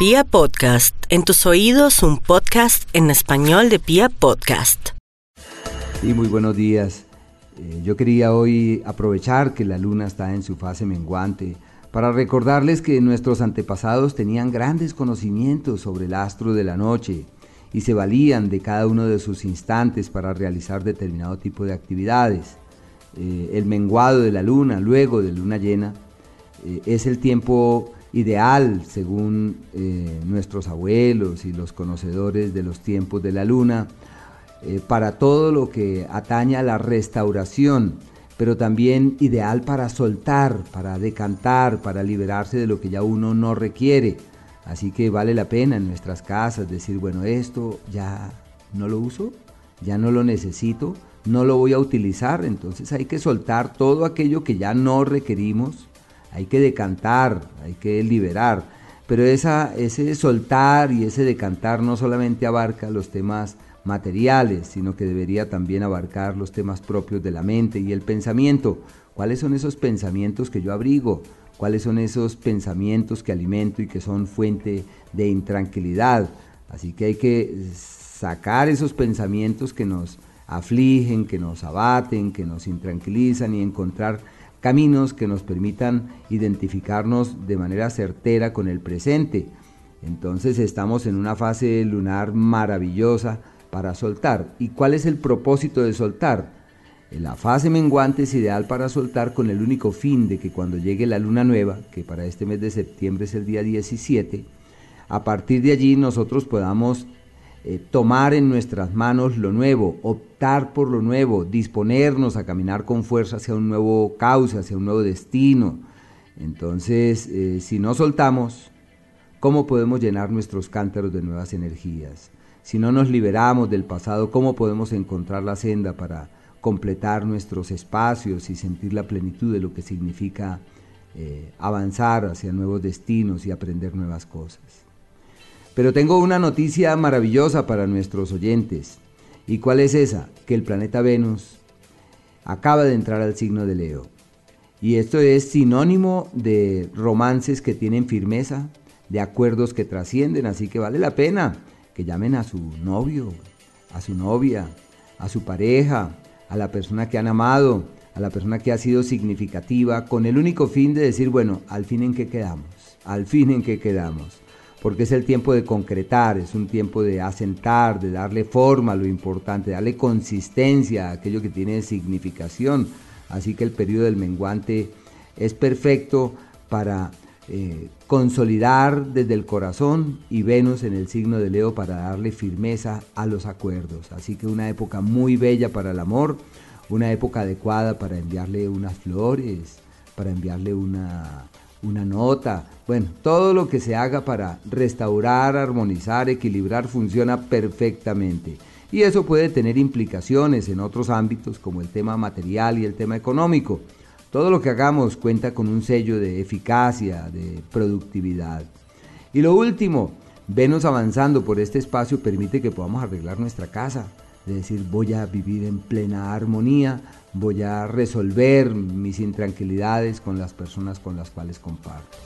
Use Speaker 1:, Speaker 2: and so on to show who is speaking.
Speaker 1: Pia Podcast, en tus oídos un podcast en español de Pia Podcast.
Speaker 2: Y muy buenos días. Eh, yo quería hoy aprovechar que la luna está en su fase menguante para recordarles que nuestros antepasados tenían grandes conocimientos sobre el astro de la noche y se valían de cada uno de sus instantes para realizar determinado tipo de actividades. Eh, el menguado de la luna, luego de luna llena, eh, es el tiempo ideal, según eh, nuestros abuelos y los conocedores de los tiempos de la luna, eh, para todo lo que atañe a la restauración, pero también ideal para soltar, para decantar, para liberarse de lo que ya uno no requiere. Así que vale la pena en nuestras casas decir, bueno, esto ya no lo uso, ya no lo necesito, no lo voy a utilizar, entonces hay que soltar todo aquello que ya no requerimos hay que decantar, hay que liberar. Pero esa, ese soltar y ese decantar no solamente abarca los temas materiales, sino que debería también abarcar los temas propios de la mente y el pensamiento. ¿Cuáles son esos pensamientos que yo abrigo? ¿Cuáles son esos pensamientos que alimento y que son fuente de intranquilidad? Así que hay que sacar esos pensamientos que nos afligen, que nos abaten, que nos intranquilizan y encontrar caminos que nos permitan identificarnos de manera certera con el presente. Entonces estamos en una fase lunar maravillosa para soltar. ¿Y cuál es el propósito de soltar? La fase menguante es ideal para soltar con el único fin de que cuando llegue la luna nueva, que para este mes de septiembre es el día 17, a partir de allí nosotros podamos eh, tomar en nuestras manos lo nuevo, optar por lo nuevo, disponernos a caminar con fuerza hacia un nuevo cauce, hacia un nuevo destino. Entonces, eh, si no soltamos, ¿cómo podemos llenar nuestros cántaros de nuevas energías? Si no nos liberamos del pasado, ¿cómo podemos encontrar la senda para completar nuestros espacios y sentir la plenitud de lo que significa eh, avanzar hacia nuevos destinos y aprender nuevas cosas? Pero tengo una noticia maravillosa para nuestros oyentes. ¿Y cuál es esa? Que el planeta Venus acaba de entrar al signo de Leo. Y esto es sinónimo de romances que tienen firmeza, de acuerdos que trascienden, así que vale la pena que llamen a su novio, a su novia, a su pareja, a la persona que han amado, a la persona que ha sido significativa, con el único fin de decir, bueno, al fin en qué quedamos, al fin en qué quedamos porque es el tiempo de concretar, es un tiempo de asentar, de darle forma a lo importante, darle consistencia a aquello que tiene significación. Así que el periodo del menguante es perfecto para eh, consolidar desde el corazón y Venus en el signo de Leo para darle firmeza a los acuerdos. Así que una época muy bella para el amor, una época adecuada para enviarle unas flores, para enviarle una una nota. Bueno, todo lo que se haga para restaurar, armonizar, equilibrar funciona perfectamente. Y eso puede tener implicaciones en otros ámbitos como el tema material y el tema económico. Todo lo que hagamos cuenta con un sello de eficacia, de productividad. Y lo último, Venus avanzando por este espacio permite que podamos arreglar nuestra casa, de decir voy a vivir en plena armonía, voy a resolver mis intranquilidades con las personas con las cuales comparto.